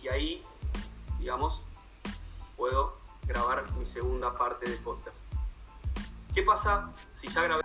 y ahí, digamos, puedo grabar mi segunda parte de podcast. ¿Qué pasa si ya grabé?